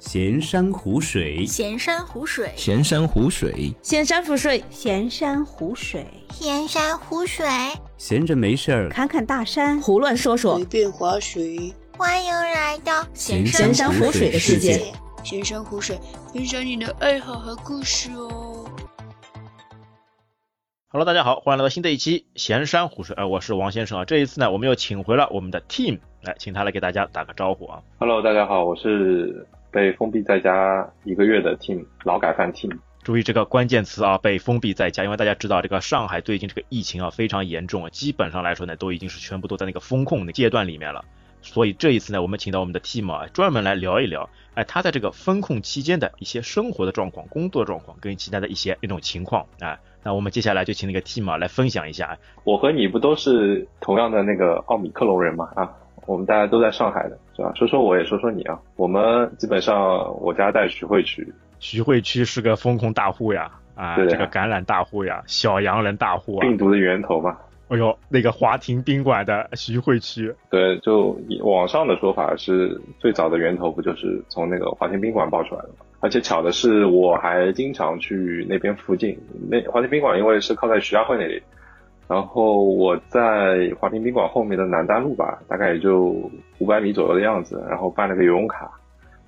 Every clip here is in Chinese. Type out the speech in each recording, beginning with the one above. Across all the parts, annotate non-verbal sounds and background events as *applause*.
闲山湖水，闲山湖水，闲山湖水，闲山湖水，闲山湖水，闲山湖水，闲着没事儿看看大山，胡乱说说，随便划水。欢迎来到闲闲山湖水的世界。闲山湖水，分享你的爱好和故事哦。Hello，大家好，欢迎来到新的一期闲山湖水。哎、我是王先生啊。这一次呢，我们又请回了我们的 Team 来，请他来给大家打个招呼啊。Hello，大家好，我是被封闭在家一个月的 Team 劳改犯 Team。注意这个关键词啊，被封闭在家，因为大家知道这个上海最近这个疫情啊非常严重啊，基本上来说呢，都已经是全部都在那个风控的阶段里面了。所以这一次呢，我们请到我们的 team 啊，专门来聊一聊，哎，他在这个风控期间的一些生活的状况、工作状况跟其他的一些那种情况啊。那我们接下来就请那个 team 啊来分享一下。我和你不都是同样的那个奥米克隆人吗？啊，我们大家都在上海的，是吧？说说我也说说你啊。我们基本上我家在徐汇区，徐汇区是个风控大户呀，啊，对这个感染大户呀，小洋人大户啊。病毒的源头嘛。哎呦，那个华亭宾馆的徐汇区，对，就网上的说法是最早的源头不就是从那个华亭宾馆爆出来的吗？而且巧的是，我还经常去那边附近。那华亭宾馆因为是靠在徐家汇那里，然后我在华亭宾馆后面的南丹路吧，大概也就五百米左右的样子，然后办了个游泳卡，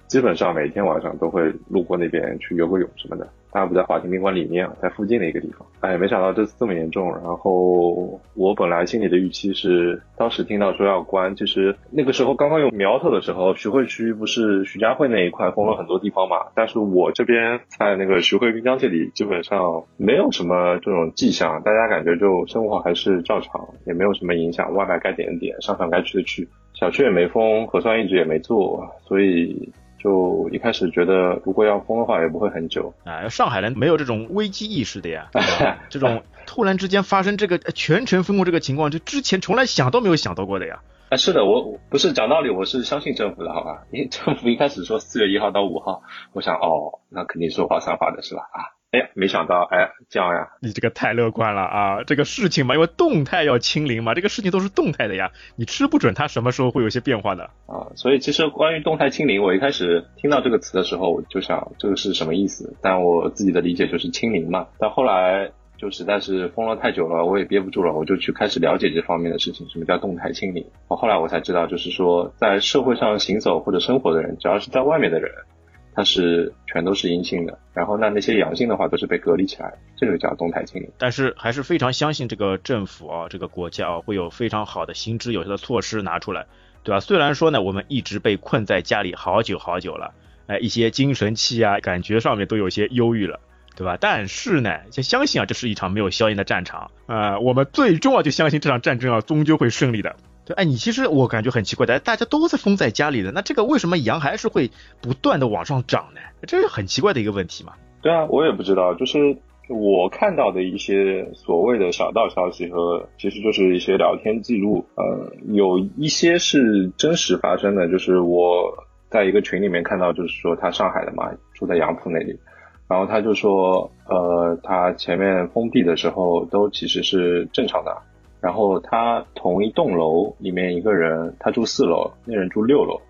基本上每天晚上都会路过那边去游个泳什么的。他不在华亭宾馆里面，在附近的一个地方。哎，没想到这次这么严重。然后我本来心里的预期是，当时听到说要关，其实那个时候刚刚有苗头的时候，徐汇区不是徐家汇那一块封了很多地方嘛？但是我这边在那个徐汇滨江这里，基本上没有什么这种迹象，大家感觉就生活还是照常，也没有什么影响，外卖该点的点，商场该去的去，小区也没封，核酸一直也没做，所以。就一开始觉得，如果要封的话，也不会很久。啊，上海人没有这种危机意识的呀，*laughs* 这种突然之间发生这个全城封控这个情况，就之前从来想都没有想到过的呀。啊，是的，我不是讲道理，我是相信政府的，好吧？因为政府一开始说四月一号到五号，我想哦，那肯定是说话算话的是吧？啊，哎呀，没想到，哎，这样呀，你这个太乐观了啊！这个事情嘛，因为动态要清零嘛，这个事情都是动态的呀，你吃不准它什么时候会有些变化的啊。所以其实关于动态清零，我一开始听到这个词的时候，我就想这个是什么意思？但我自己的理解就是清零嘛。但后来就实在是封了太久了，我也憋不住了，我就去开始了解这方面的事情，什么叫动态清零？后来我才知道，就是说在社会上行走或者生活的人，只要是在外面的人。它是全都是阴性的，然后那那些阳性的话都是被隔离起来，这个叫动态清零。但是还是非常相信这个政府啊，这个国家啊会有非常好的行之有效的措施拿出来，对吧？虽然说呢，我们一直被困在家里好久好久了，哎，一些精神气啊，感觉上面都有些忧郁了，对吧？但是呢，就相信啊，这是一场没有硝烟的战场啊、我们最终啊就相信这场战争啊终究会胜利的。对，哎，你其实我感觉很奇怪的，大家都在封在家里的，那这个为什么羊还是会不断的往上涨呢？这是很奇怪的一个问题嘛。对啊，我也不知道，就是我看到的一些所谓的小道消息和，其实就是一些聊天记录，呃，有一些是真实发生的，就是我在一个群里面看到，就是说他上海的嘛，住在杨浦那里，然后他就说，呃，他前面封闭的时候都其实是正常的。然后他同一栋楼里面一个人，他住四楼，那人住六楼，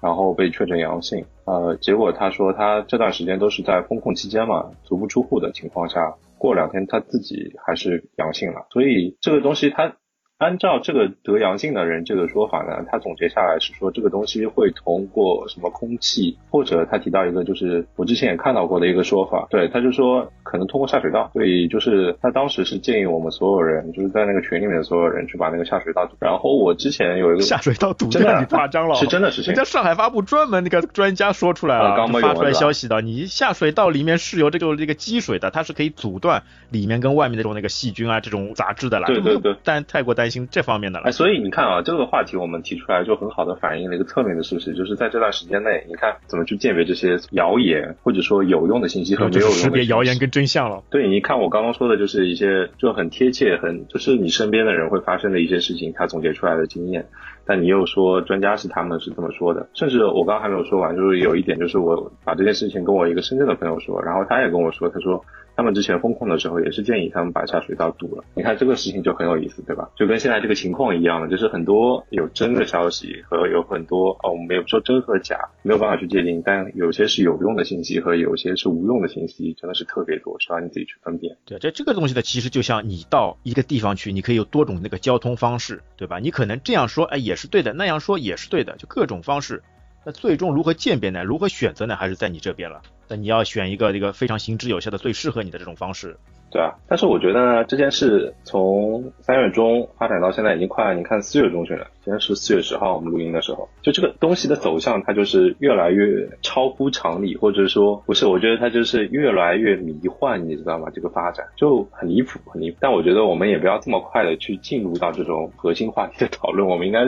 然后被确诊阳性。呃，结果他说他这段时间都是在封控期间嘛，足不出户的情况下，过两天他自己还是阳性了。所以这个东西他按照这个得阳性的人这个说法呢，他总结下来是说这个东西会通过什么空气，或者他提到一个就是我之前也看到过的一个说法，对，他就说可能通过下水道，所以就是他当时是建议我们所有人就是在那个群里面的所有人去把那个下水道堵。然后我之前有一个下水道堵，真的你夸张了，是真的事情。人家上海发布专门那个专家说出来了，刚发出来消息的，你下水道里面是有这个这个积水的，它是可以阻断里面跟外面那种那个细菌啊这种杂质的啦。对对对，但太过担心这方面的了。所以你看啊，这个话题我们提出来就很好的反映了一个侧面的事实，就是在这段时间内，你看怎么去鉴别这些谣言，或者说有用的信息和没有用的识别谣言跟真相了。对，你看我刚刚说的就是一些就很贴切，很就是你身边的人会发生的一些事情，他总结出来的经验。但你又说专家是他们是这么说的，甚至我刚刚还没有说完，就是有一点就是我把这件事情跟我一个深圳的朋友说，然后他也跟我说，他说。他们之前封控的时候也是建议他们把下水道堵了。你看这个事情就很有意思，对吧？就跟现在这个情况一样的，就是很多有真的消息和有很多哦，我们也不说真和假，没有办法去界定，但有些是有用的信息和有些是无用的信息，真的是特别多，需要你自己去分辨。对，这这个东西呢，其实就像你到一个地方去，你可以有多种那个交通方式，对吧？你可能这样说，哎，也是对的；那样说也是对的，就各种方式。那最终如何鉴别呢？如何选择呢？还是在你这边了。那你要选一个这个非常行之有效的、最适合你的这种方式。对啊，但是我觉得呢，这件事从三月中发展到现在已经快，你看四月中旬了，今天是四月十号，我们录音的时候，就这个东西的走向，它就是越来越超乎常理，或者说不是，我觉得它就是越来越迷幻，你知道吗？这个发展就很离谱，很离谱。但我觉得我们也不要这么快的去进入到这种核心话题的讨论，我们应该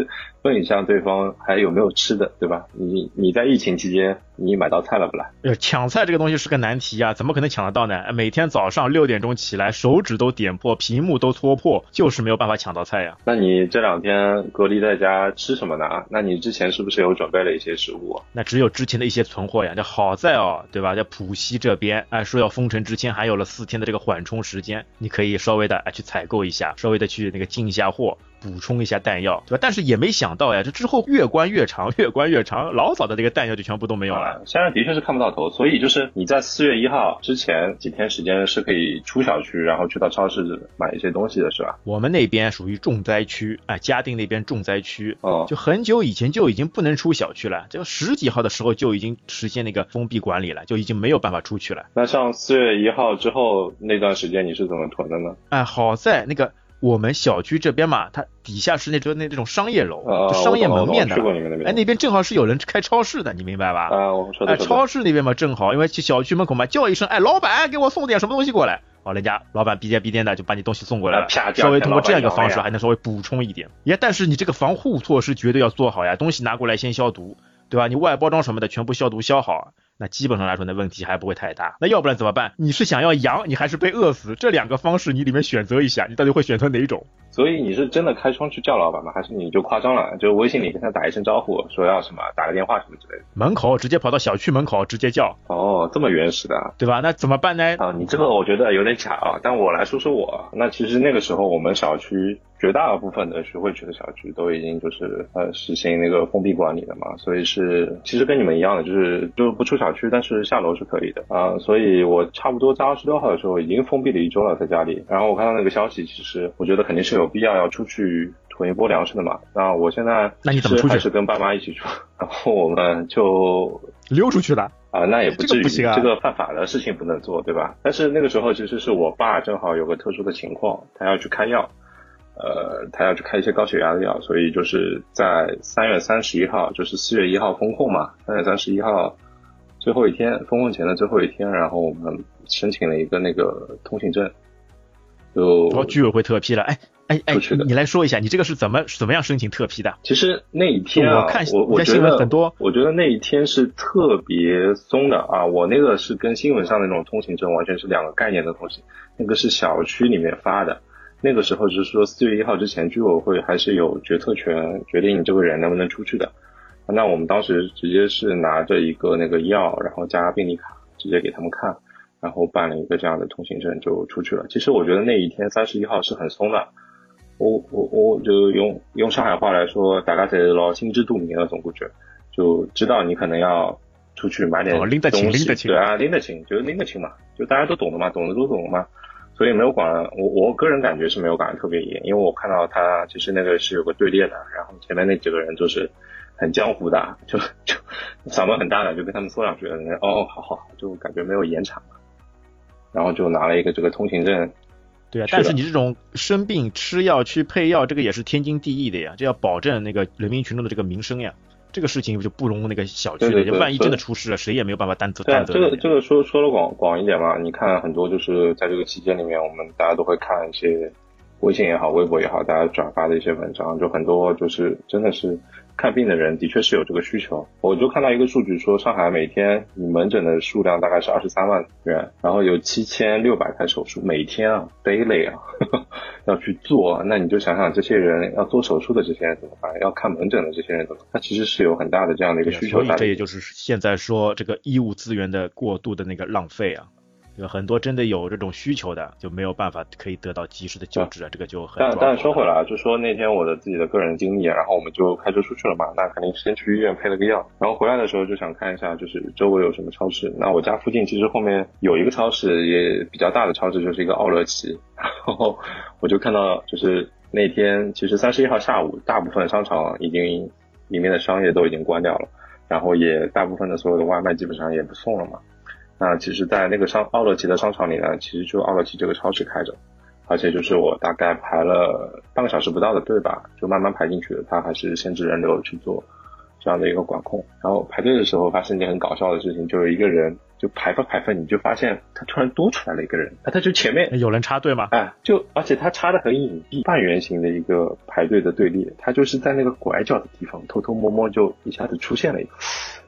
问一下对方还有没有吃的，对吧？你你在疫情期间你买到菜了不啦？呃，抢菜这个东西是个难题啊，怎么可能抢得到呢？每天早上六点钟起来，手指都点破，屏幕都戳破，就是没有办法抢到菜呀。那你这两天隔离在家吃什么呢？那你之前是不是有准备了一些食物？那只有之前的一些存货呀。这好在哦，对吧？在浦西这边，哎，说要封城之前还有了四天的这个缓冲时间，你可以稍微的哎去采购一下，稍微的去那个进一下货。补充一下弹药，对吧？但是也没想到呀，这之后越关越长，越关越长，老早的这个弹药就全部都没有了。现在的确是看不到头，所以就是你在四月一号之前几天时间是可以出小区，然后去到超市买一些东西的，是吧？我们那边属于重灾区，哎，嘉定那边重灾区，哦，就很久以前就已经不能出小区了，就十几号的时候就已经实现那个封闭管理了，就已经没有办法出去了。那像四月一号之后那段时间你是怎么囤的呢？哎，好在那个。我们小区这边嘛，它底下是那种那那种商业楼，就商业门面的。哎，那边正好是有人开超市的，你明白吧？啊，我说的。哎，超市那边嘛正好，因为去小区门口嘛叫一声，哎，老板给我送点什么东西过来，哦，人家老板逼颠逼颠的就把你东西送过来了。稍微通过这样一个方式，还能稍微补充一点。呀，但是你这个防护措施绝对要做好呀，东西拿过来先消毒，对吧？你外包装什么的全部消毒消好。那基本上来说，那问题还不会太大。那要不然怎么办？你是想要羊，你还是被饿死？这两个方式你里面选择一下，你到底会选择哪一种？所以你是真的开窗去叫老板吗？还是你就夸张了？就微信里跟他打一声招呼，说要什么，打个电话什么之类的？门口直接跑到小区门口直接叫。哦，这么原始的，对吧？那怎么办呢？啊，你这个我觉得有点假啊。但我来说说我，那其实那个时候我们小区。绝大部分的徐汇区的小区都已经就是呃实行那个封闭管理了嘛，所以是其实跟你们一样的，就是就是不出小区，但是下楼是可以的啊。所以我差不多在二十六号的时候已经封闭了一周了，在家里。然后我看到那个消息，其实我觉得肯定是有必要要出去囤一波粮食的嘛。那我现在那你怎么出去？还是跟爸妈一起住，*laughs* 然后我们就溜出去了啊？那也不至于，这个犯法的事情不能做，对吧？但是那个时候其实是我爸正好有个特殊的情况，他要去开药。呃，他要去开一些高血压的药，所以就是在三月三十一号，就是四月一号封控嘛。三月三十一号最后一天，封控前的最后一天，然后我们申请了一个那个通行证，就哦，居委会特批了。哎哎哎，你来说一下，你这个是怎么怎么样申请特批的？其实那一天啊，我看我我新闻很多，我觉得那一天是特别松的啊。我那个是跟新闻上那种通行证完全是两个概念的东西，那个是小区里面发的。那个时候就是说，四月一号之前，居委会还是有决策权，决定你这个人能不能出去的。那我们当时直接是拿着一个那个药，然后加病历卡，直接给他们看，然后办了一个这样的通行证就出去了。其实我觉得那一天三十一号是很松的，我我我就用用上海话来说，大家在老心知肚明了，总感觉就知道你可能要出去买点拎得清，拎得清，对啊，拎得清，就是拎得清嘛，就大家都懂的嘛，懂的都懂嘛。所以没有管我，我个人感觉是没有管的特别严，因为我看到他其实那个是有个队列的，然后前面那几个人就是很江湖的，就就嗓门很大的，就跟他们说两句，哦，好好，就感觉没有严查，然后就拿了一个这个通行证。对啊，但是你这种生病吃药去配药，这个也是天经地义的呀，这要保证那个人民群众的这个民生呀。这个事情就不容那个小区的，万一真的出事了，谁也没有办法担责担责。这个这个说说的广广一点嘛，你看很多就是在这个期间里面，我们大家都会看一些微信也好、微博也好，大家转发的一些文章，就很多就是真的是。看病的人的确是有这个需求，我就看到一个数据说，上海每天你门诊的数量大概是二十三万人，然后有七千六百台手术每天啊，daily 啊，*laughs* 要去做，那你就想想这些人要做手术的这些人怎么办？要看门诊的这些人怎么？他其实是有很大的这样的一个需求。所以这也就是现在说这个医务资源的过度的那个浪费啊。这个很多真的有这种需求的就没有办法可以得到及时的救治啊，这个就很。但但说回来啊，就说那天我的自己的个人经历，然后我们就开车出去了嘛，那肯定先去医院配了个药，然后回来的时候就想看一下，就是周围有什么超市。那我家附近其实后面有一个超市，也比较大的超市，就是一个奥乐奇，然后我就看到就是那天其实三十一号下午，大部分商场已经里面的商业都已经关掉了。然后也大部分的所有的外卖基本上也不送了嘛。那其实，在那个商奥乐奇的商场里呢，其实就奥乐奇这个超市开着，而且就是我大概排了半个小时不到的队吧，就慢慢排进去的。他还是限制人流去做这样的一个管控。然后排队的时候发生一件很搞笑的事情，就是一个人。就排分排分，你就发现他突然多出来了一个人，那他就前面有人插队吗？哎，就而且他插的很隐蔽，半圆形的一个排队的队列，他就是在那个拐角的地方偷偷摸摸就一下子出现了一个。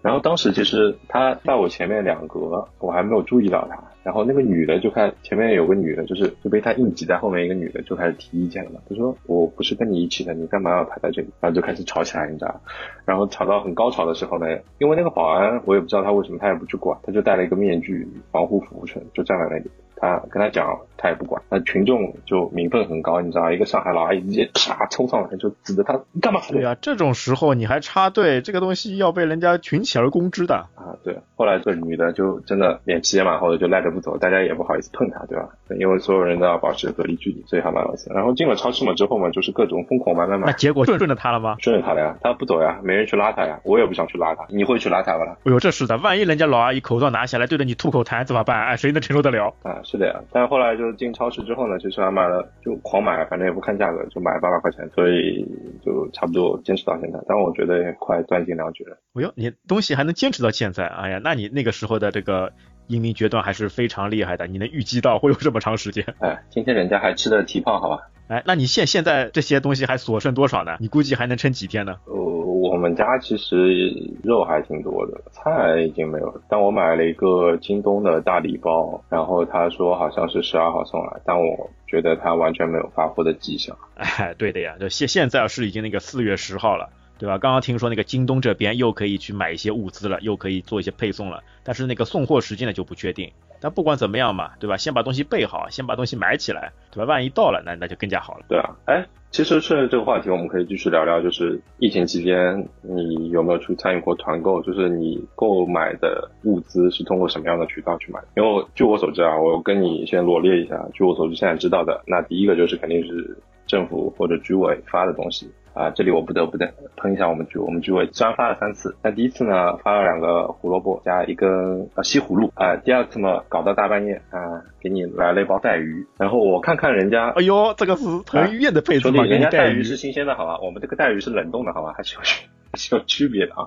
然后当时其实他在我前面两格，我还没有注意到他。然后那个女的就看前面有个女的，就是就被他硬挤在后面一个女的就开始提意见了嘛。她说我不是跟你一起的，你干嘛要排在这里？然后就开始吵起来，你知道？然后吵到很高潮的时候呢，因为那个保安我也不知道他为什么他也不去管，他就带了一个面具防护服务层，就站在那里。他跟他讲，他也不管。那群众就民愤很高，你知道，一个上海老阿姨直接啪冲上来就指着他，你干嘛？对呀，这种时候你还插队，这个东西要被人家群起而攻之的啊。对，后来这女的就真的脸皮也蛮厚的，就赖着不走，大家也不好意思碰她，对吧？因为所有人都要保持隔离距离，所以还蛮有意思。然后进了超市嘛之后嘛，就是各种疯狂买买买。那结果顺顺着他了吗？*laughs* 顺着他了呀，他不走呀，没人去拉他呀，我也不想去拉他。你会去拉他吗？哎呦，这是的，万一人家老阿姨口罩拿下来对着你吐口痰怎么办？哎，谁能承受得了？啊，是是的呀。但是后来。就是进超市之后呢，其实还买了，就狂买，反正也不看价格，就买八百块钱，所以就差不多坚持到现在。但我觉得也快断尽粮绝了。哎呦，你东西还能坚持到现在？哎呀，那你那个时候的这个英明决断还是非常厉害的。你能预计到会有这么长时间？哎，今天人家还吃的提胖，好吧？哎，那你现现在这些东西还所剩多少呢？你估计还能撑几天呢？呃，我们家其实肉还挺多的，菜已经没有了。但我买了一个京东的大礼包，然后他说好像是十二号送来，但我觉得他完全没有发货的迹象。哎，对的呀，就现现在是已经那个四月十号了。对吧？刚刚听说那个京东这边又可以去买一些物资了，又可以做一些配送了，但是那个送货时间呢就不确定。但不管怎么样嘛，对吧？先把东西备好，先把东西买起来，对吧？万一到了，那那就更加好了。对啊，哎，其实顺着这个话题，我们可以继续聊聊，就是疫情期间你有没有去参与过团购？就是你购买的物资是通过什么样的渠道去买？因为据我所知啊，我跟你先罗列一下，据我所知现在知道的，那第一个就是肯定是政府或者居委发的东西。啊，这里我不得不的喷一下我们居，我们居委虽然发了三次，但第一次呢发了两个胡萝卜加一根呃西葫芦，啊，第二次嘛搞到大半夜啊，给你来了一包带鱼，然后我看看人家，哎呦，这个是彭于晏的配置嘛，人家带鱼是新鲜的好吧，我们这个带鱼是冷冻的好吧，还是有还是有区别的啊。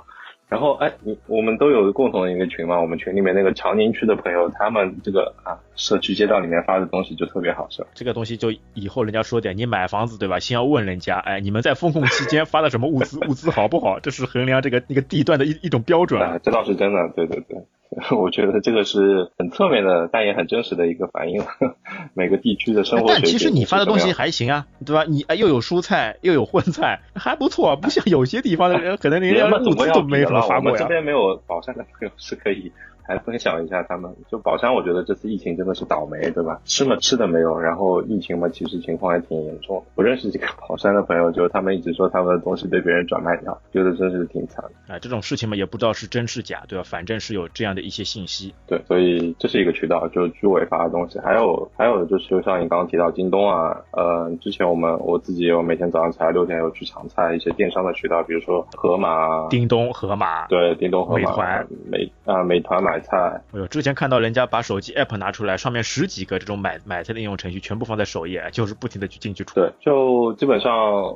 然后哎，你我们都有共同的一个群嘛，我们群里面那个长宁区的朋友，他们这个啊社区街道里面发的东西就特别好，是吧？这个东西就以后人家说点，你买房子对吧？先要问人家，哎，你们在封控期间发的什么物资，物资好不好？这是衡量这个那个地段的一一种标准啊。这倒是真的，对对对。*laughs* 我觉得这个是很侧面的，但也很真实的一个反映，*laughs* 每个地区的生活但其实你发的东西还行啊，对吧？你哎又有蔬菜又有荤菜，还不错，不像有些地方的人可能连物资都没怎么发过呀。我们这边没有宝山的朋友 *laughs* 是可以。来分享一下他们，就宝山，我觉得这次疫情真的是倒霉，对吧？吃嘛吃的没有，然后疫情嘛，其实情况还挺严重的。我认识几个宝山的朋友，就他们一直说他们的东西被别人转卖掉，觉得真是挺惨的。啊，这种事情嘛，也不知道是真是假，对吧？反正是有这样的一些信息。对，所以这是一个渠道，就是居委发的东西。还有还有就是，就像你刚刚提到京东啊，呃，之前我们我自己有每天早上起来六点有去抢菜，一些电商的渠道，比如说盒马、叮咚、盒马，对，叮咚、盒马、美团、美啊美团买菜。哎呦，之前看到人家把手机 app 拿出来，上面十几个这种买买菜的应用程序全部放在首页，就是不停的去进去出。对，就基本上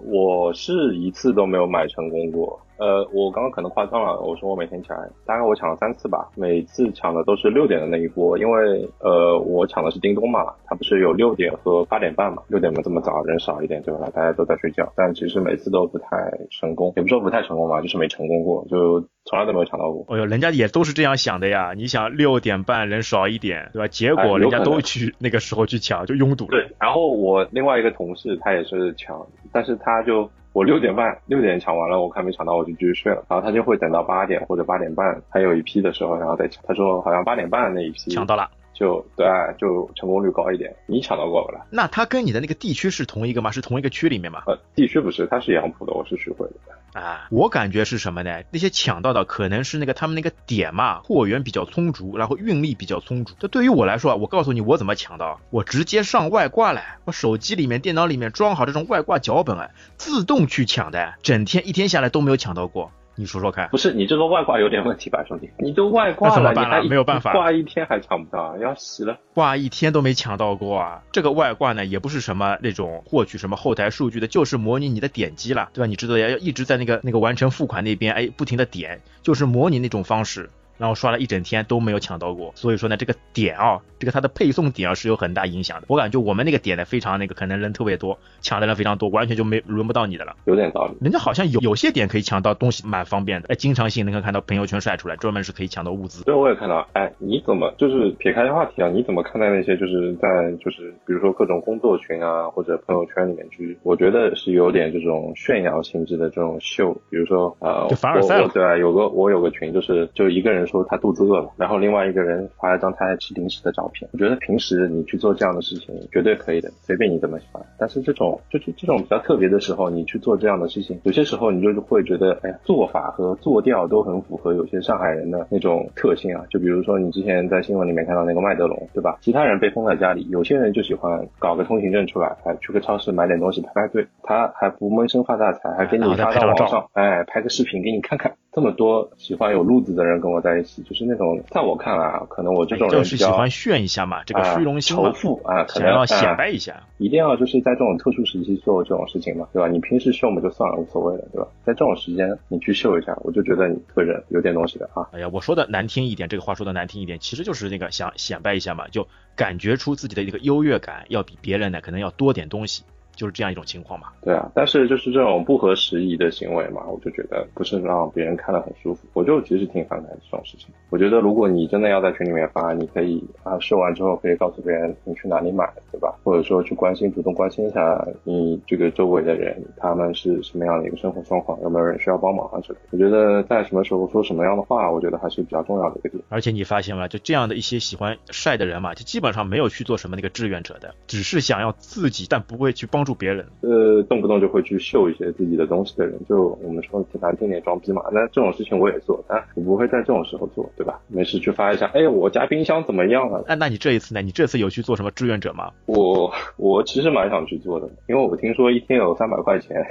我是一次都没有买成功过。呃，我刚刚可能夸张了，我说我每天起来，大概我抢了三次吧，每次抢的都是六点的那一波，因为呃，我抢的是叮咚嘛，它不是有六点和八点半嘛，六点嘛这么早人少一点对吧？大家都在睡觉，但其实每次都不太成功，也不说不太成功吧，就是没成功过，就从来都没有抢到过。哎呦，人家也都是这样想的呀，你想六点半人少一点，对吧？结果人家都去那个时候去抢，就拥堵了。对，然后我另外一个同事他也是抢，但是他就。我六点半六点抢完了，我看没抢到，我就继续睡了。然后他就会等到八点或者八点半还有一批的时候，然后再抢。他说好像八点半那一批抢到了。就对啊，就成功率高一点。你抢到过不啦？那它跟你的那个地区是同一个吗？是同一个区里面吗？呃，地区不是，它是杨浦的，我是徐汇的。啊，我感觉是什么呢？那些抢到的可能是那个他们那个点嘛，货源比较充足，然后运力比较充足。这对于我来说啊，我告诉你我怎么抢到，我直接上外挂来，我手机里面、电脑里面装好这种外挂脚本啊，自动去抢的，整天一天下来都没有抢到过。你说说看，不是你这个外挂有点问题吧，兄弟？你都外挂怎么办你还没有办法挂一天还抢不到，要死了。挂一天都没抢到过啊！这个外挂呢，也不是什么那种获取什么后台数据的，就是模拟你的点击了，对吧？你知道要要一直在那个那个完成付款那边，哎，不停的点，就是模拟那种方式。然后刷了一整天都没有抢到过，所以说呢，这个点啊，这个它的配送点啊是有很大影响的。我感觉我们那个点呢非常那个，可能人特别多，抢的人非常多，完全就没轮不到你的了。有点道理。人家好像有有些点可以抢到东西，蛮方便的。哎，经常性能够看到朋友圈晒出来，专门是可以抢到物资。对，我也看到。哎，你怎么就是撇开话题啊？你怎么看待那些就是在就是比如说各种工作群啊或者朋友圈里面去？我觉得是有点这种炫耀性质的这种秀。比如说呃，就凡尔赛了对啊，有个我有个群就是就一个人说他肚子饿了，然后另外一个人发了张他在吃零食的照片。我觉得平时你去做这样的事情绝对可以的，随便你怎么想。但是这种就是这种比较特别的时候，你去做这样的事情，有些时候你就会觉得，哎呀，做法和做调都很符合有些上海人的那种特性啊。就比如说你之前在新闻里面看到那个麦德龙，对吧？其他人被封在家里，有些人就喜欢搞个通行证出来，哎去个超市买点东西排排队，他还不闷声发大财，还给你发到网上，哎，拍个视频给你看看。这么多喜欢有路子的人跟我在一起，就是那种在我看来啊，可能我这种就是喜欢炫一下嘛，这个虚荣心啊，仇富啊，可想要显摆一下。一定要就是在这种特殊时期做这种事情嘛，对吧？你平时秀嘛就算了，无所谓了，对吧？在这种时间你去秀一下，我就觉得你个人有点东西的啊。哎呀，我说的难听一点，这个话说的难听一点，其实就是那个想显摆一下嘛，就感觉出自己的一个优越感，要比别人呢可能要多点东西，就是这样一种情况嘛。对啊，但是就是这种不合时宜的行为嘛，我就觉得不是让别人看得很舒服。我就其实挺反感这种事情。我觉得如果你真的要在群里面发，你可以啊秀完之后可以告诉别人你去哪里买的，对吧？或者说去关心，主动关心一下你这个周围的人，他们是什么样的一个生活状况，有没有人需要帮忙啊之类的。我觉得在什么时候说什么样的话，我觉得还是比较重要的一个点。而且你发现吗？就这样的一些喜欢晒的人嘛，就基本上没有去做什么那个志愿者的，只是想要自己，但不会去帮助别人。呃，动不动就会去秀一些自己的东西的人，就我们说挺难听点装逼嘛。那这种事情我也做，但我不会在这种时候做，对吧？没事去发一下，哎，我家冰箱怎么样了？那那你这一次呢？你这次有去做什么志愿者吗？我我其实蛮想去做的，因为我听说一天有三百块钱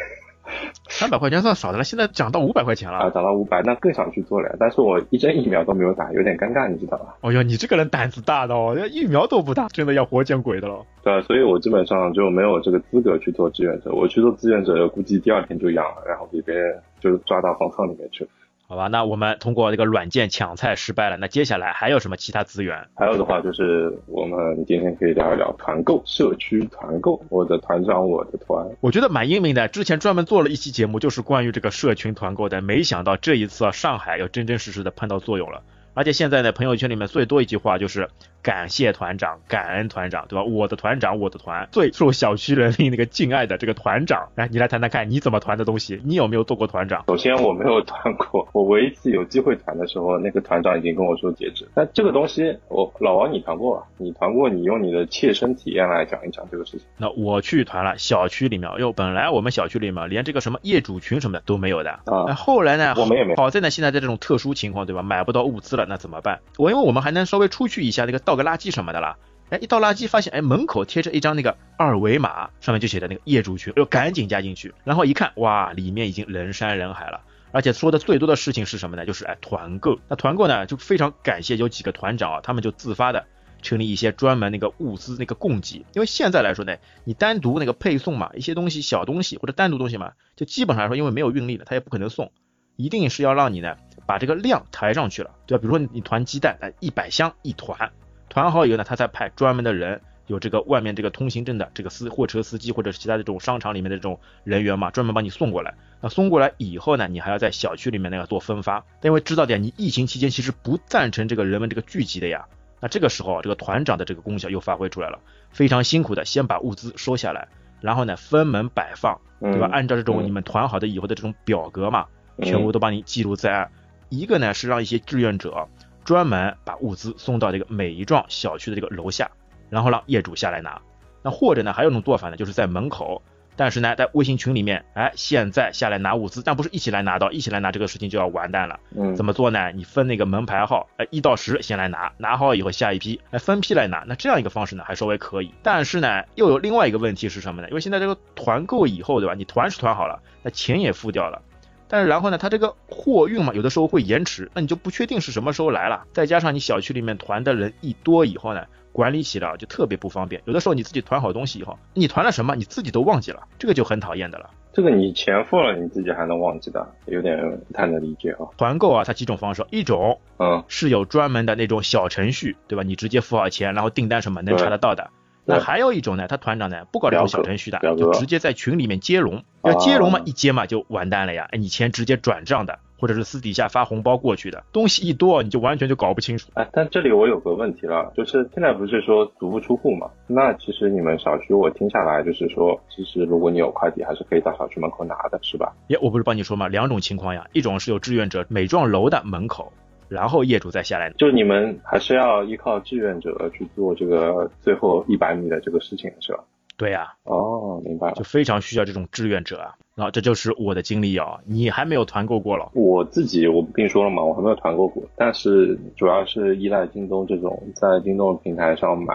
三百块钱算少的了，现在涨到五百块钱了啊，了。涨到五百，那更想去做了。但是我一针疫苗都没有打，有点尴尬，你知道吧？哦哟，你这个人胆子大的哦，疫苗都不打，真的要活见鬼的了。对啊，所以我基本上就没有这个资格去做志愿者。我去做志愿者，估计第二天就阳了，然后给别人就抓到方舱里面去了。好吧，那我们通过这个软件抢菜失败了，那接下来还有什么其他资源？还有的话就是我们今天可以聊一聊团购，社区团购，我的团长我的团。我觉得蛮英明的，之前专门做了一期节目，就是关于这个社群团购的，没想到这一次啊，上海又真真实实的碰到作用了。而且现在呢，朋友圈里面最多一句话就是感谢团长，感恩团长，对吧？我的团长，我的团，最受小区人民那个敬爱的这个团长。来，你来谈谈看，你怎么团的东西？你有没有做过团长？首先我没有团过，我唯一一次有机会团的时候，那个团长已经跟我说截止。那这个东西，我老王你团过啊？你团过，你用你的切身体验来讲一讲这个事情。那我去团了，小区里面，哟，本来我们小区里面连这个什么业主群什么的都没有的。啊哎后来呢，我们也没有好在呢，现在在这种特殊情况，对吧？买不到物资了，那怎么办？我因为我们还能稍微出去一下，那个倒个垃圾什么的啦。哎，一倒垃圾发现，哎，门口贴着一张那个二维码，上面就写的那个业主群，哎，赶紧加进去。然后一看，哇，里面已经人山人海了。而且说的最多的事情是什么呢？就是哎团购。那团购呢，就非常感谢有几个团长啊，他们就自发的成立一些专门那个物资那个供给。因为现在来说呢，你单独那个配送嘛，一些东西小东西或者单独东西嘛，就基本上来说，因为没有运力了，它也不可能送，一定是要让你呢把这个量抬上去了，对吧？比如说你团鸡蛋，哎，一百箱一团，团好以后呢，他再派专门的人。有这个外面这个通行证的这个司货车司机或者是其他的这种商场里面的这种人员嘛，专门帮你送过来。那送过来以后呢，你还要在小区里面那个做分发。但因为知道点，你疫情期间其实不赞成这个人们这个聚集的呀。那这个时候，这个团长的这个功效又发挥出来了，非常辛苦的先把物资收下来，然后呢分门摆放，对吧？嗯按照这种嗯你们团好的以后的这种表格嘛，嗯全部都帮你记录在案。一个呢是让一些志愿者专门把物资送到这个每一幢小区的这个楼下，然后让业主下来拿。那或者呢，还有一种做法呢，就是在门口。但是呢，在微信群里面，哎，现在下来拿物资，但不是一起来拿到，一起来拿这个事情就要完蛋了。嗯，怎么做呢？你分那个门牌号，哎，一到十先来拿，拿好以后下一批，哎，分批来拿。那这样一个方式呢，还稍微可以。但是呢，又有另外一个问题是什么呢？因为现在这个团购以后，对吧？你团是团好了，那钱也付掉了，但是然后呢，它这个货运嘛，有的时候会延迟，那你就不确定是什么时候来了。再加上你小区里面团的人一多以后呢？管理起来就特别不方便，有的时候你自己团好东西以后，你团了什么你自己都忘记了，这个就很讨厌的了。这个你钱付了，你自己还能忘记的，有点不太能理解啊。团购啊，它几种方式，一种嗯是有专门的那种小程序，对吧？你直接付好钱，然后订单什么能查得到的。那还有一种呢，他团长呢不搞这种小程序的，就直接在群里面接龙，要接龙嘛，一接嘛就完蛋了呀，哎，你钱直接转账的。或者是私底下发红包过去的东西一多，你就完全就搞不清楚。哎，但这里我有个问题了，就是现在不是说足不出户嘛？那其实你们小区我听下来就是说，其实如果你有快递，还是可以到小区门口拿的，是吧？耶，我不是帮你说嘛？两种情况呀，一种是有志愿者每幢楼的门口，然后业主再下来。就是你们还是要依靠志愿者去做这个最后一百米的这个事情，是吧？对呀。哦，明白了。就非常需要这种志愿者啊。啊，这就是我的经历啊！你还没有团购过了？我自己我不跟你说了吗？我还没有团购过，但是主要是依赖京东这种在京东平台上买，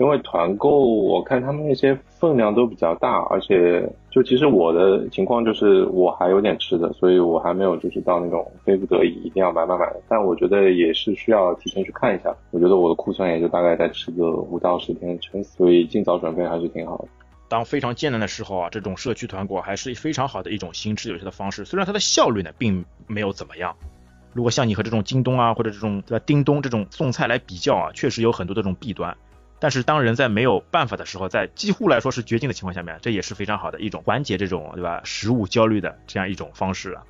因为团购我看他们那些分量都比较大，而且就其实我的情况就是我还有点吃的，所以我还没有就是到那种非不得已一定要买买买的。但我觉得也是需要提前去看一下，我觉得我的库存也就大概再吃个五到十天撑死，所以尽早准备还是挺好的。当非常艰难的时候啊，这种社区团购还是非常好的一种行之有效的方式。虽然它的效率呢并没有怎么样，如果像你和这种京东啊或者这种对吧叮咚这种送菜来比较啊，确实有很多的这种弊端。但是当人在没有办法的时候，在几乎来说是绝境的情况下面，这也是非常好的一种缓解这种对吧食物焦虑的这样一种方式啊。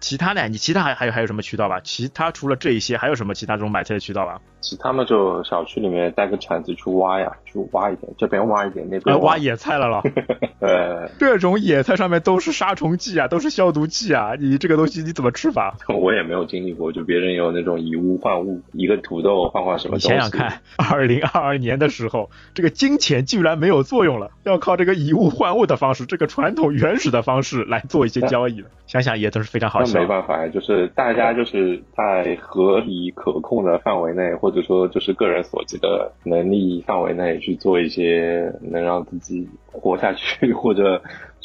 其他呢？你其他还还有还有什么渠道吧？其他除了这一些，还有什么其他这种买菜的渠道吧？其他嘛，就小区里面带个铲子去挖呀，去挖一点，这边挖一点，那边挖野菜了了。*laughs* 呃，这种野菜上面都是杀虫剂啊，都是消毒剂啊，你这个东西你怎么吃法？*laughs* 我也没有经历过，就别人有那种以物换物，一个土豆换换什么东西。想想看，二零二二年的时候，这个金钱居然没有作用了，要靠这个以物换物的方式，这个传统原始的方式来做一些交易了。想想也都是非常好。没办法，就是大家就是在合理可控的范围内，或者说就是个人所及的能力范围内去做一些能让自己活下去或者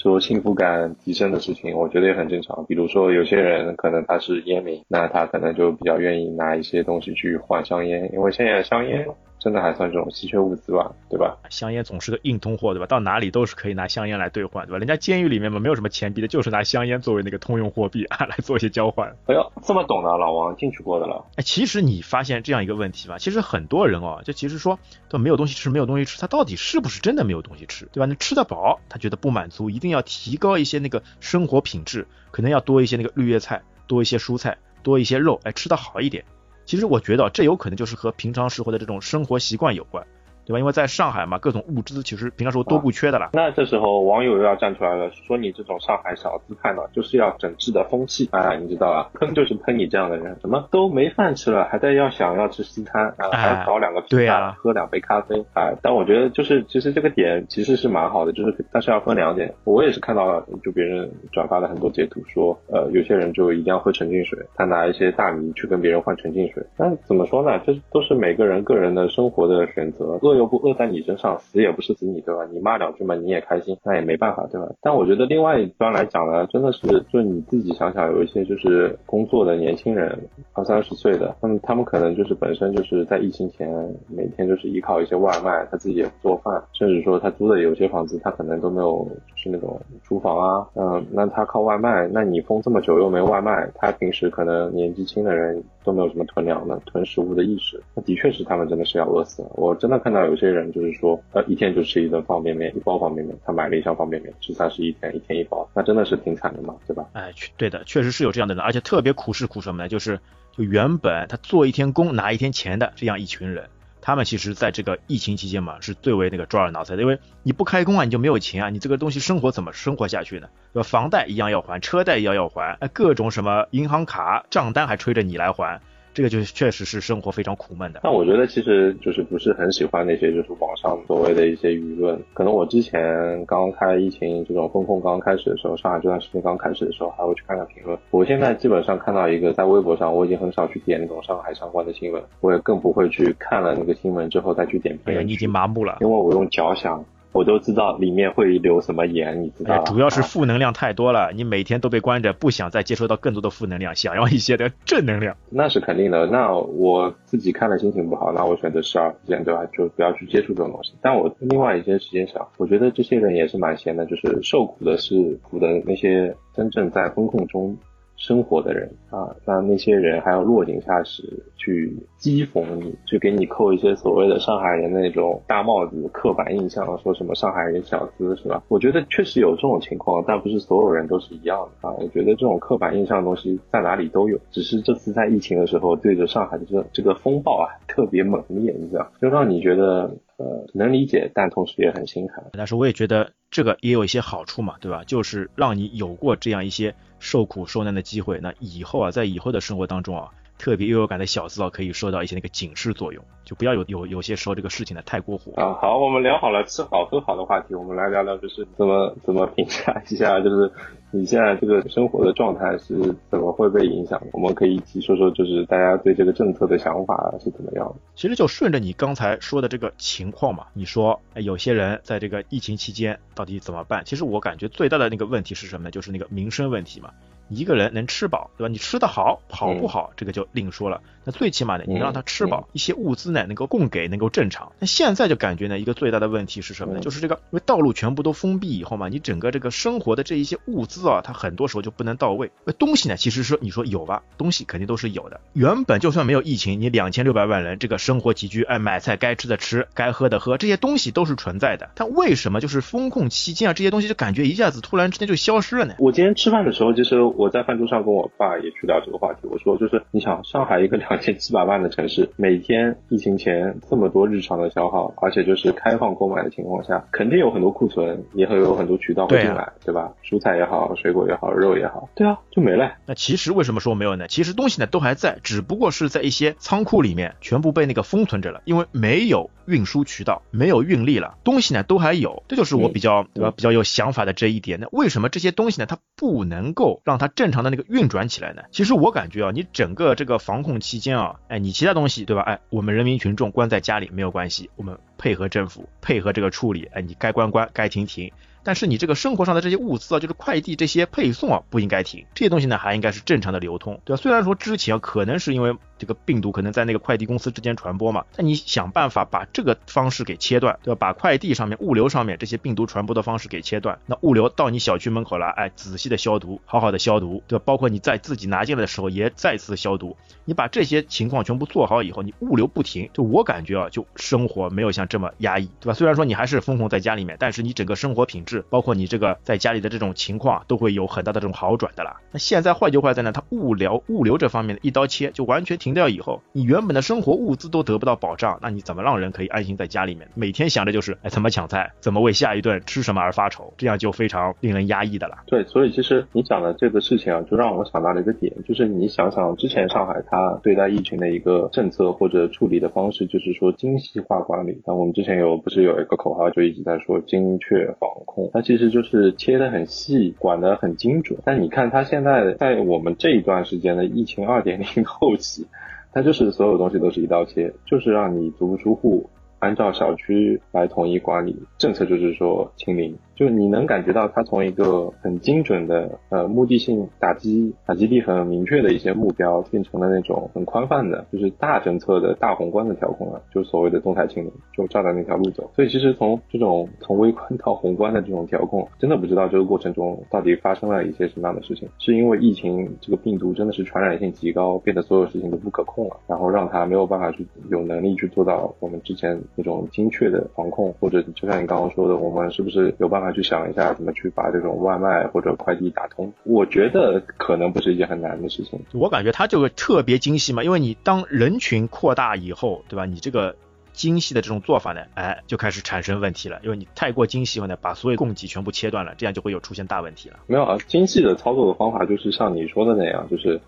说幸福感提升的事情，我觉得也很正常。比如说有些人可能他是烟民，那他可能就比较愿意拿一些东西去换香烟，因为现在香烟。真的还算这种稀缺物资吧，对吧？香烟总是个硬通货，对吧？到哪里都是可以拿香烟来兑换，对吧？人家监狱里面嘛，没有什么钱币的，就是拿香烟作为那个通用货币啊，*laughs* 来做一些交换。哎呦，这么懂的老王进去过的了。哎，其实你发现这样一个问题吧，其实很多人哦，就其实说都没有东西吃，没有东西吃，他到底是不是真的没有东西吃，对吧？那吃得饱，他觉得不满足，一定要要提高一些那个生活品质，可能要多一些那个绿叶菜，多一些蔬菜，多一些肉，哎，吃得好一点。其实我觉得这有可能就是和平常时候的这种生活习惯有关。对吧？因为在上海嘛，各种物资其实平常时候都不缺的了。那这时候网友又要站出来了，说你这种上海小资派呢，就是要整治的风气啊，你知道啊？喷就是喷你这样的人，什么都没饭吃了，还在要想要吃西餐啊，还要搞两个披萨，喝两杯咖啡啊。但我觉得就是其实这个点其实是蛮好的，就是但是要分两点。我也是看到了，就别人转发了很多截图，说呃有些人就一定要喝纯净水，他拿一些大米去跟别人换纯净水。那怎么说呢？这都是每个人个人的生活的选择。又不饿在你身上，死也不是死你，对吧？你骂两句嘛，你也开心，那也没办法，对吧？但我觉得另外一端来讲呢，真的是，就你自己想想，有一些就是工作的年轻人，二三十岁的，他们他们可能就是本身就是在疫情前每天就是依靠一些外卖，他自己也不做饭，甚至说他租的有些房子，他可能都没有就是那种厨房啊，嗯，那他靠外卖，那你封这么久又没外卖，他平时可能年纪轻的人都没有什么囤粮的、囤食物的意识，那的确是他们真的是要饿死了。我真的看到。有些人就是说，呃，一天就吃一顿方便面，一包方便面，他买了一箱方便面，吃三十一天，一天一包，那真的是挺惨的嘛，对吧？哎，对的，确实是有这样的人，而且特别苦是苦什么呢？就是就原本他做一天工拿一天钱的这样一群人，他们其实在这个疫情期间嘛，是最为那个抓耳挠腮的，因为你不开工啊，你就没有钱啊，你这个东西生活怎么生活下去呢？对吧？房贷一样要还，车贷一样要还，各种什么银行卡账单还催着你来还。这个就确实是生活非常苦闷的。但我觉得其实就是不是很喜欢那些就是网上所谓的一些舆论。可能我之前刚开疫情这种风控刚开始的时候，上海这段时间刚开始的时候，还会去看看评论。我现在基本上看到一个在微博上，我已经很少去点那种上海相关的新闻，我也更不会去看了那个新闻之后再去点评哎呀，论。你已经麻木了。因为我用脚想，我都知道里面会留什么言，你知道主要是啊负能量太多了，你每天都被关着，不想再接收到更多的负能量，想要一些的正能量。那是肯定的。那我自己看了心情不好，那我选择视而不见，对吧？就不要去接触这种东西。但我另外一些时间想，我觉得这些人也是蛮闲的，就是受苦的是苦的那些真正在风控中生活的人啊，那那些人还要落井下石去讥讽你，去给你扣一些所谓的上海人的那种大帽子、刻板印象，说什么上海人小资是吧？我觉得确实有这种情况，但不是所有人都是一样的啊。我觉得这种刻板印象的东西在哪里都有，只是这次在疫情的时候，对着上海的这这个风暴啊特别猛烈，你知道，就让你觉得呃能理解，但同时也很心寒。但是我也觉得这个也有一些好处嘛，对吧？就是让你有过这样一些受苦受难的机会，那以后啊，在以后的生活当中啊，特别优越感的小资啊，可以受到一些那个警示作用，就不要有有有些时候这个事情呢太过火。啊，好，我们聊好了吃好喝好的话题，我们来聊聊就是怎么怎么评价一下，就是你现在这个生活的状态是怎么会被影响的？我们可以一起说说，就是大家对这个政策的想法是怎么样的？其实就顺着你刚才说的这个情况嘛，你说哎有些人在这个疫情期间到底怎么办？其实我感觉最大的那个问题是什么呢？就是那个民生问题嘛。一个人能吃饱，对吧？你吃得好，跑不好，这个就另说了。那最起码呢，你让他吃饱，一些物资呢能够供给，能够正常。那现在就感觉呢，一个最大的问题是什么呢？嗯就是这个，因为道路全部都封闭以后嘛，你整个这个生活的这一些物资啊，它很多时候就不能到位。那东西呢，其实说你说有吧，东西肯定都是有的。原本就算没有疫情，你两千六百万人这个生活起居，哎，买菜该吃的吃，该喝的喝，这些东西都是存在的。但为什么就是风控期间啊，这些东西就感觉一下子突然之间就消失了呢？我今天吃饭的时候，就是我在饭桌上跟我爸也去聊这个话题。我说，就是你想，上海一个 *laughs* 两千七百万的城市，每天疫情前这么多日常的消耗，而且就是开放购买的情况下，肯定有很多库存，也会有很多渠道会进来，对吧？蔬菜也好，水果也好，肉也好，对啊，就没了。那其实为什么说没有呢？其实东西呢都还在，只不过是在一些仓库里面全部被那个封存着了，因为没有运输渠道，没有运力了，东西呢都还有，这就是我比较对吧比较有想法的这一点。那为什么这些东西呢它不能够让它正常的那个运转起来呢？其实我感觉啊，你整个这个防控期间啊，哎，你其他东西对吧？哎，我们人民群众关在家里没有关系，我们配合政府，配合这个处理，哎，你该关关，该停停。但是你这个生活上的这些物资啊，就是快递这些配送啊，不应该停，这些东西呢还应该是正常的流通，对吧？虽然说之前可能是因为这个病毒可能在那个快递公司之间传播嘛，那你想办法把这个方式给切断，对吧？把快递上面、物流上面这些病毒传播的方式给切断，那物流到你小区门口了，哎，仔细的消毒，好好的消毒，对吧？包括你在自己拿进来的时候也再次消毒，你把这些情况全部做好以后，你物流不停，就我感觉啊，就生活没有像这么压抑，对吧？虽然说你还是封控在家里面，但是你整个生活品质，包括你这个在家里的这种情况，都会有很大的这种好转的啦。那现在坏就坏在呢，它物流物流这方面的一刀切，就完全停掉以后，你原本的生活物资都得不到保障，那你怎么让人可以安心在家里面，每天想着就是哎怎么抢菜，怎么为下一顿吃什么而发愁，这样就非常令人压抑的了。对，所以其实你讲的这个事情啊，就让我想到了一个点，就是你想想之前上海它对待疫情的一个政策或者处理的方式，就是说精细化管理。那我们之前有不是有一个口号就一直在说精确防控，它其实就是切得很细，管得很精准。但你看它现在在我们这一段时间的疫情二点零后期，它就是所有东西都是一刀切，就是让你足不出户。按照小区来统一管理，政策就是说清零，就你能感觉到它从一个很精准的呃目的性打击打击力很明确的一些目标，变成了那种很宽泛的，就是大政策的大宏观的调控了，就是所谓的动态清零，就照着那条路走。所以其实从这种从微观到宏观的这种调控，真的不知道这个过程中到底发生了一些什么样的事情，是因为疫情这个病毒真的是传染性极高，变得所有事情都不可控了，然后让它没有办法去有能力去做到我们之前。那种精确的防控，或者就像你刚刚说的，我们是不是有办法去想一下怎么去把这种外卖或者快递打通？我觉得可能不是一件很难的事情。我感觉它这个特别精细嘛，因为你当人群扩大以后，对吧？你这个精细的这种做法呢，哎，就开始产生问题了，因为你太过精细后呢，把所有供给全部切断了，这样就会有出现大问题了。没有啊，精细的操作的方法就是像你说的那样，就是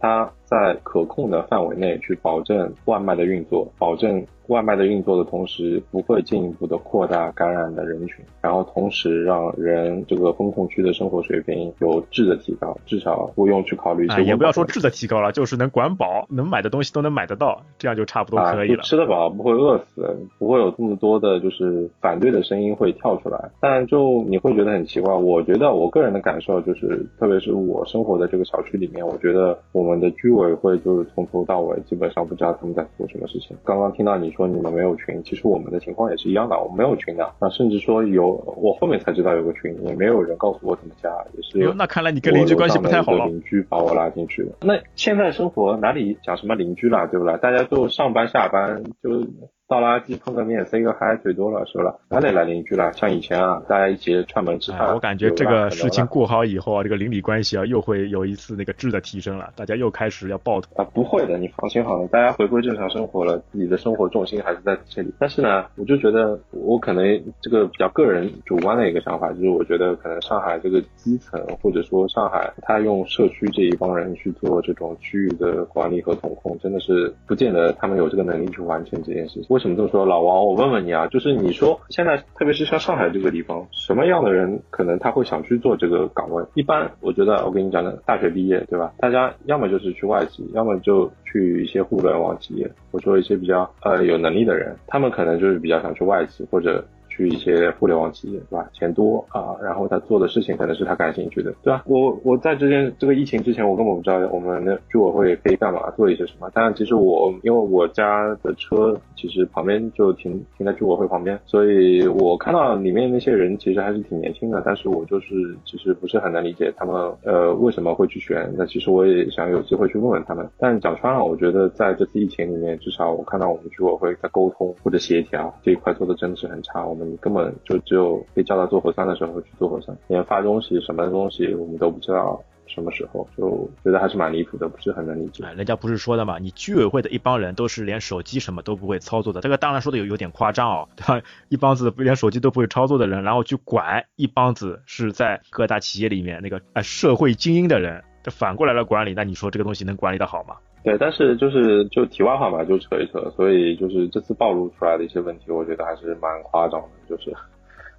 它在可控的范围内去保证外卖的运作，保证外卖的运作的同时不会进一步的扩大感染的人群，然后同时让人这个风控区的生活水平有质的提高，至少不用去考虑一些、啊，也不要说质的提高了，就是能管饱，能买的东西都能买得到，这样就差不多可以了。啊、吃得饱，不会饿死，不会有这么多的就是反对的声音会跳出来。但就你会觉得很奇怪，我觉得我个人的感受就是，特别是我生活的这个小区里面，我觉得我们的居委会就是从头到尾基本上不知道他们在做什么事情。刚刚听到你说你们没有群，其实我们的情况也是一样的，我们没有群的。啊，甚至说有，我后面才知道有个群，也没有人告诉我怎么加，也是有。那看来你跟邻居关系不太好了。邻居把我拉进去的。那现在生活哪里讲什么邻居啦，对不啦？大家就上班下班就。倒垃圾碰个面 say 个嗨最多了是吧？哪里来邻居了？像以前啊，大家一起串门吃饭、哎。我感觉这个事情过好以后啊，这个邻里关系啊又会有一次那个质的提升了，大家又开始要抱团啊。不会的，你放心好了，大家回归正常生活了，自己的生活重心还是在这里。但是呢，我就觉得我可能这个比较个人主观的一个想法，就是我觉得可能上海这个基层或者说上海他用社区这一帮人去做这种区域的管理和统控，真的是不见得他们有这个能力去完成这件事情。为什么这么说，老王？我问问你啊，就是你说现在，特别是像上海这个地方，什么样的人可能他会想去做这个岗位？一般我觉得，我跟你讲的，大学毕业对吧？大家要么就是去外企，要么就去一些互联网企业，或者说一些比较呃有能力的人，他们可能就是比较想去外企或者。去一些互联网企业，对吧？钱多啊，然后他做的事情可能是他感兴趣的，对吧？我我在这件这个疫情之前，我根本不知道我们的居委会可以干嘛，做一些什么。但其实我因为我家的车其实旁边就停停在居委会旁边，所以我看到里面那些人其实还是挺年轻的，但是我就是其实不是很能理解他们呃为什么会去选。那其实我也想有机会去问问他们。但讲穿了，我觉得在这次疫情里面，至少我看到我们居委会在沟通或者协调这一块做的真的是很差。我们你根本就只有被叫到做核酸的时候去做核酸，连发东西什么东西我们都不知道什么时候，就觉得还是蛮离谱的，不是很能理解。哎，人家不是说的嘛，你居委会的一帮人都是连手机什么都不会操作的，这个当然说的有有点夸张哦，对吧？一帮子连手机都不会操作的人，然后去管一帮子是在各大企业里面那个哎社会精英的人，这反过来了管理，那你说这个东西能管理的好吗？对，但是就是就题外话嘛，就扯一扯，所以就是这次暴露出来的一些问题，我觉得还是蛮夸张的，就是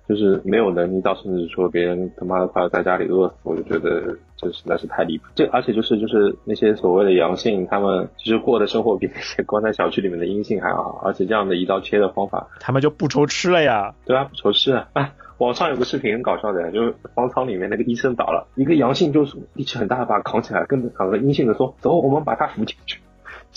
就是没有能力到甚至说别人他妈的快要在家里饿死，我就觉得这实在是太离谱。这而且就是就是那些所谓的阳性，他们其实过的生活比那些关在小区里面的阴性还要好，而且这样的一刀切的方法，他们就不愁吃了呀，对啊，不愁吃啊。哎网上有个视频很搞笑的，就是方舱里面那个医生倒了，一个阳性就是力气很大的把他扛起来，跟两个阴性的说：“走，我们把他扶进去。”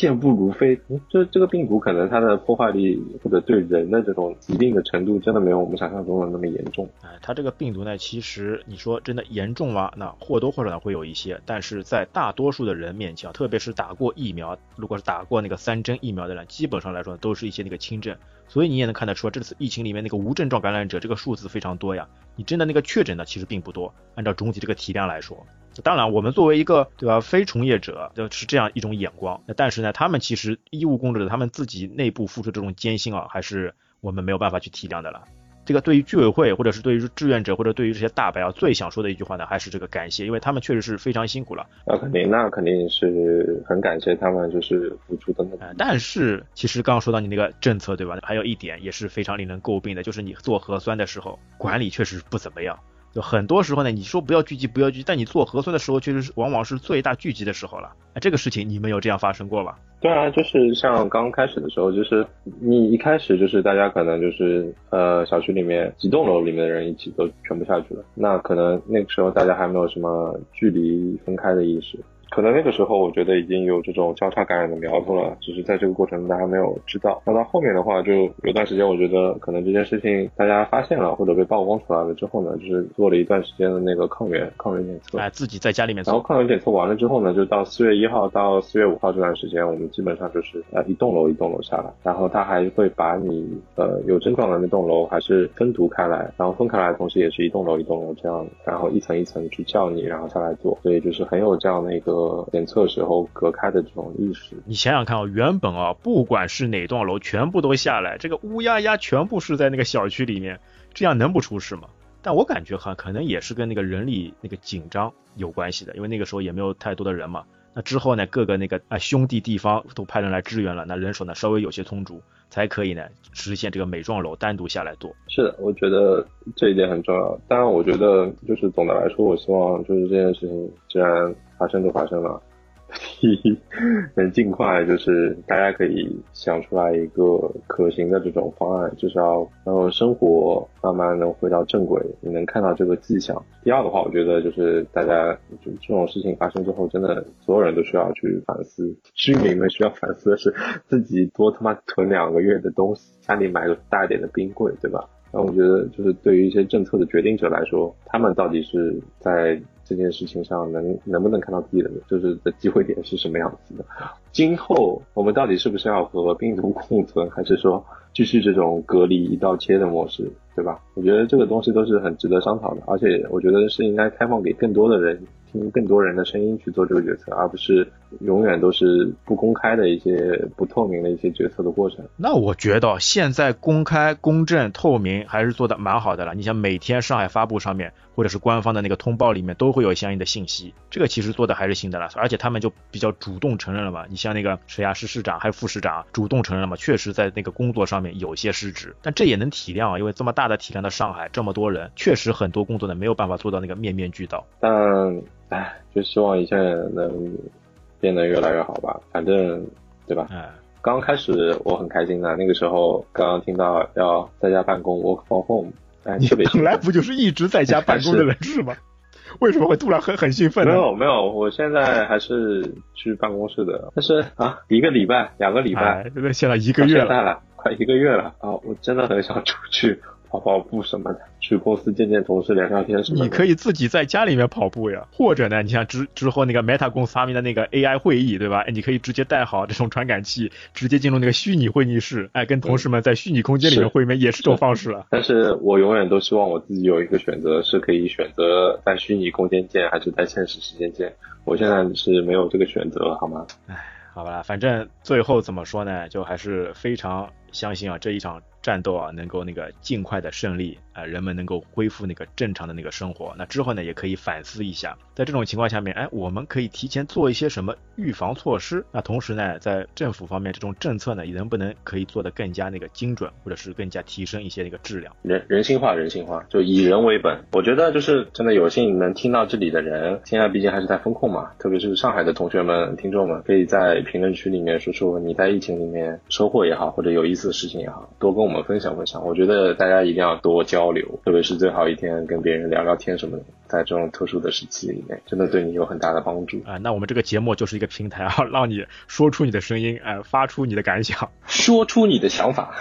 健步如飞，这这个病毒可能它的破坏力或者对人的这种疾病的程度，真的没有我们想象中的那么严重。哎，它这个病毒呢，其实你说真的严重吗？那或多或少的会有一些，但是在大多数的人面前，特别是打过疫苗，如果是打过那个三针疫苗的人，基本上来说都是一些那个轻症。所以你也能看得出，这次疫情里面那个无症状感染者这个数字非常多呀。你真的那个确诊的其实并不多，按照总体这个体量来说。当然，我们作为一个对吧非从业者，就是这样一种眼光。但是呢，他们其实医务工作者他们自己内部付出这种艰辛啊，还是我们没有办法去体谅的了。这个对于居委会，或者是对于志愿者，或者对于这些大白啊，最想说的一句话呢，还是这个感谢，因为他们确实是非常辛苦了。那肯定，那肯定是很感谢他们，就是付出的那呃。但是其实刚刚说到你那个政策对吧？还有一点也是非常令人诟病的，就是你做核酸的时候管理确实不怎么样。就很多时候呢，你说不要聚集，不要聚集，但你做核酸的时候，确实是往往是最大聚集的时候了。哎，这个事情你们有这样发生过吗？对啊，就是像刚开始的时候，就是你一开始就是大家可能就是呃小区里面几栋楼里面的人一起都全部下去了，那可能那个时候大家还没有什么距离分开的意识。可能那个时候，我觉得已经有这种交叉感染的苗头了，只是在这个过程中大家没有知道。那到后面的话，就有段时间，我觉得可能这件事情大家发现了或者被曝光出来了之后呢，就是做了一段时间的那个抗原抗原检测，哎，自己在家里面做。然后抗原检测完了之后呢，就到四月一号到四月五号这段时间，我们基本上就是呃一栋楼一栋楼下来，然后他还会把你呃有症状的那栋楼还是分读开来，然后分开来的同时也是一栋楼一栋楼这样，然后一层一层去叫你，然后下来做，所以就是很有这样的一个。检测时候隔开的这种意识，你想想看啊，原本啊，不管是哪栋楼，全部都下来，这个乌压压全部是在那个小区里面，这样能不出事吗？但我感觉哈，可能也是跟那个人力那个紧张有关系的，因为那个时候也没有太多的人嘛。那之后呢，各个那个啊兄弟地方都派人来支援了，那人手呢稍微有些充足，才可以呢实现这个每幢楼单独下来做。是的，我觉得这一点很重要。当然，我觉得就是总的来说，我希望就是这件事情既然发生就发生了。第一，能尽快就是大家可以想出来一个可行的这种方案，至少然后生活慢慢能回到正轨，你能看到这个迹象。第二的话，我觉得就是大家就这种事情发生之后，真的所有人都需要去反思，居民们需要反思的是自己多他妈囤两个月的东西，家里买个大一点的冰柜，对吧？那我觉得就是对于一些政策的决定者来说，他们到底是在。这件事情上能能不能看到自己的就是的机会点是什么样子的？今后我们到底是不是要和病毒共存，还是说继续这种隔离一刀切的模式，对吧？我觉得这个东西都是很值得商讨的，而且我觉得是应该开放给更多的人。听更多人的声音去做这个决策，而不是永远都是不公开的一些不透明的一些决策的过程。那我觉得现在公开、公正、透明还是做的蛮好的了。你像每天上海发布上面或者是官方的那个通报里面都会有相应的信息，这个其实做的还是行的了。而且他们就比较主动承认了嘛。你像那个沈阳市市长还有副市长主动承认了嘛，确实在那个工作上面有些失职。但这也能体谅啊，因为这么大的体量的上海这么多人，确实很多工作呢没有办法做到那个面面俱到。但唉，就希望一切能变得越来越好吧。反正，对吧？哎，刚开始我很开心的，那个时候刚刚听到要在家办公，work from home，哎，特别本来不就是一直在家办公的人是吗？*laughs* 为什么会突然很很兴奋呢？没有没有，我现在还是去办公室的，但是啊，一个礼拜、两个礼拜，现在现在一个月了，快一个月了啊！我真的很想出去。跑跑步什么的，去公司见见同事、聊聊天什么的。你可以自己在家里面跑步呀，或者呢，你像之之后那个 Meta 公司发明的那个 AI 会议，对吧？哎，你可以直接带好这种传感器，直接进入那个虚拟会议室，哎，跟同事们在虚拟空间里面会面，也是种方式了。但是我永远都希望我自己有一个选择，是可以选择在虚拟空间见，还是在现实时间见。我现在是没有这个选择，好吗？哎，好吧，反正最后怎么说呢，就还是非常相信啊，这一场。战斗啊，能够那个尽快的胜利啊，人们能够恢复那个正常的那个生活。那之后呢，也可以反思一下，在这种情况下面，哎，我们可以提前做一些什么预防措施？那同时呢，在政府方面，这种政策呢，能不能可以做得更加那个精准，或者是更加提升一些那个质量？人人性化，人性化，就以人为本。我觉得就是真的有幸能听到这里的人，现在毕竟还是在风控嘛，特别是上海的同学们、听众们，可以在评论区里面说说你在疫情里面收获也好，或者有意思的事情也好，多跟我。我们分享分享，我觉得大家一定要多交流，特别是最好一天跟别人聊聊天什么的，在这种特殊的时期里面，真的对你有很大的帮助啊。那我们这个节目就是一个平台啊，让你说出你的声音，哎，发出你的感想，*laughs* 说出你的想法。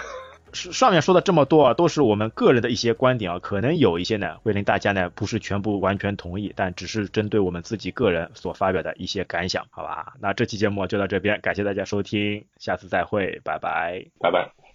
上面说的这么多啊，都是我们个人的一些观点啊，可能有一些呢会令大家呢不是全部完全同意，但只是针对我们自己个人所发表的一些感想，好吧？那这期节目就到这边，感谢大家收听，下次再会，拜拜，拜拜。